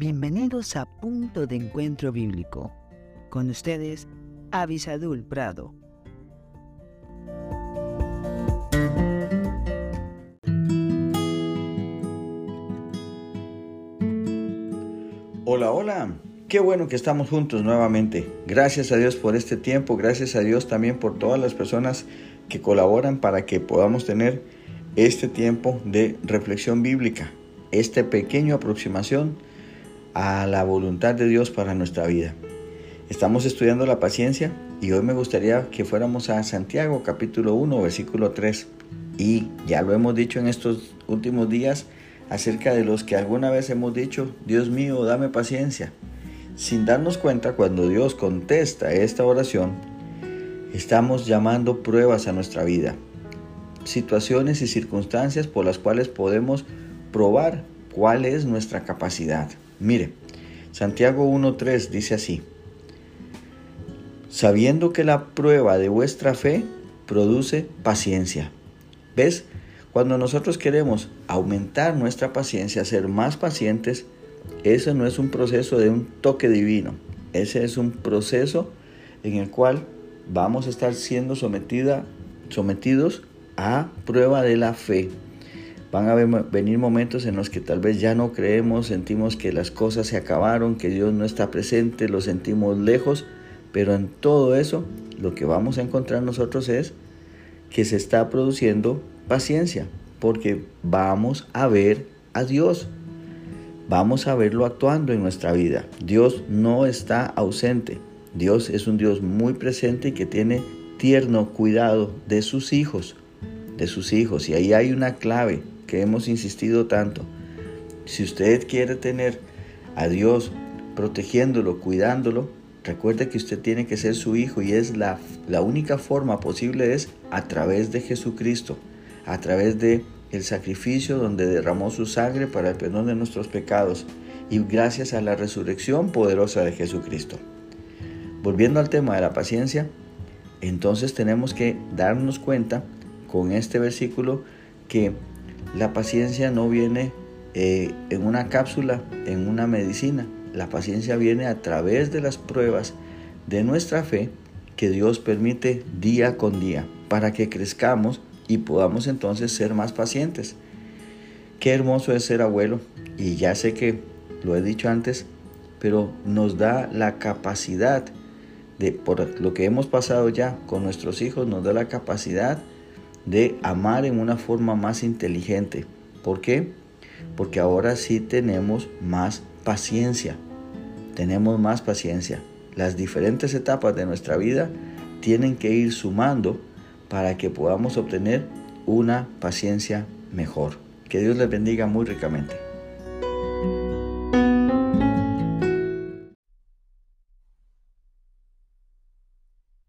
Bienvenidos a Punto de Encuentro Bíblico. Con ustedes, Avisadul Prado. Hola, hola. Qué bueno que estamos juntos nuevamente. Gracias a Dios por este tiempo, gracias a Dios también por todas las personas que colaboran para que podamos tener este tiempo de reflexión bíblica, esta pequeña aproximación a la voluntad de Dios para nuestra vida. Estamos estudiando la paciencia y hoy me gustaría que fuéramos a Santiago capítulo 1 versículo 3 y ya lo hemos dicho en estos últimos días acerca de los que alguna vez hemos dicho, Dios mío, dame paciencia. Sin darnos cuenta, cuando Dios contesta esta oración, estamos llamando pruebas a nuestra vida, situaciones y circunstancias por las cuales podemos probar cuál es nuestra capacidad. Mire, Santiago 1.3 dice así, sabiendo que la prueba de vuestra fe produce paciencia. ¿Ves? Cuando nosotros queremos aumentar nuestra paciencia, ser más pacientes, eso no es un proceso de un toque divino, ese es un proceso en el cual vamos a estar siendo sometida, sometidos a prueba de la fe. Van a venir momentos en los que tal vez ya no creemos, sentimos que las cosas se acabaron, que Dios no está presente, lo sentimos lejos, pero en todo eso lo que vamos a encontrar nosotros es que se está produciendo paciencia, porque vamos a ver a Dios, vamos a verlo actuando en nuestra vida. Dios no está ausente, Dios es un Dios muy presente y que tiene tierno cuidado de sus hijos, de sus hijos. Y ahí hay una clave que hemos insistido tanto. Si usted quiere tener a Dios protegiéndolo, cuidándolo, recuerde que usted tiene que ser su hijo y es la, la única forma posible es a través de Jesucristo, a través de el sacrificio donde derramó su sangre para el perdón de nuestros pecados y gracias a la resurrección poderosa de Jesucristo. Volviendo al tema de la paciencia, entonces tenemos que darnos cuenta con este versículo que la paciencia no viene eh, en una cápsula, en una medicina. La paciencia viene a través de las pruebas de nuestra fe que Dios permite día con día para que crezcamos y podamos entonces ser más pacientes. Qué hermoso es ser abuelo y ya sé que lo he dicho antes, pero nos da la capacidad de, por lo que hemos pasado ya con nuestros hijos, nos da la capacidad de amar en una forma más inteligente. ¿Por qué? Porque ahora sí tenemos más paciencia. Tenemos más paciencia. Las diferentes etapas de nuestra vida tienen que ir sumando para que podamos obtener una paciencia mejor. Que Dios les bendiga muy ricamente.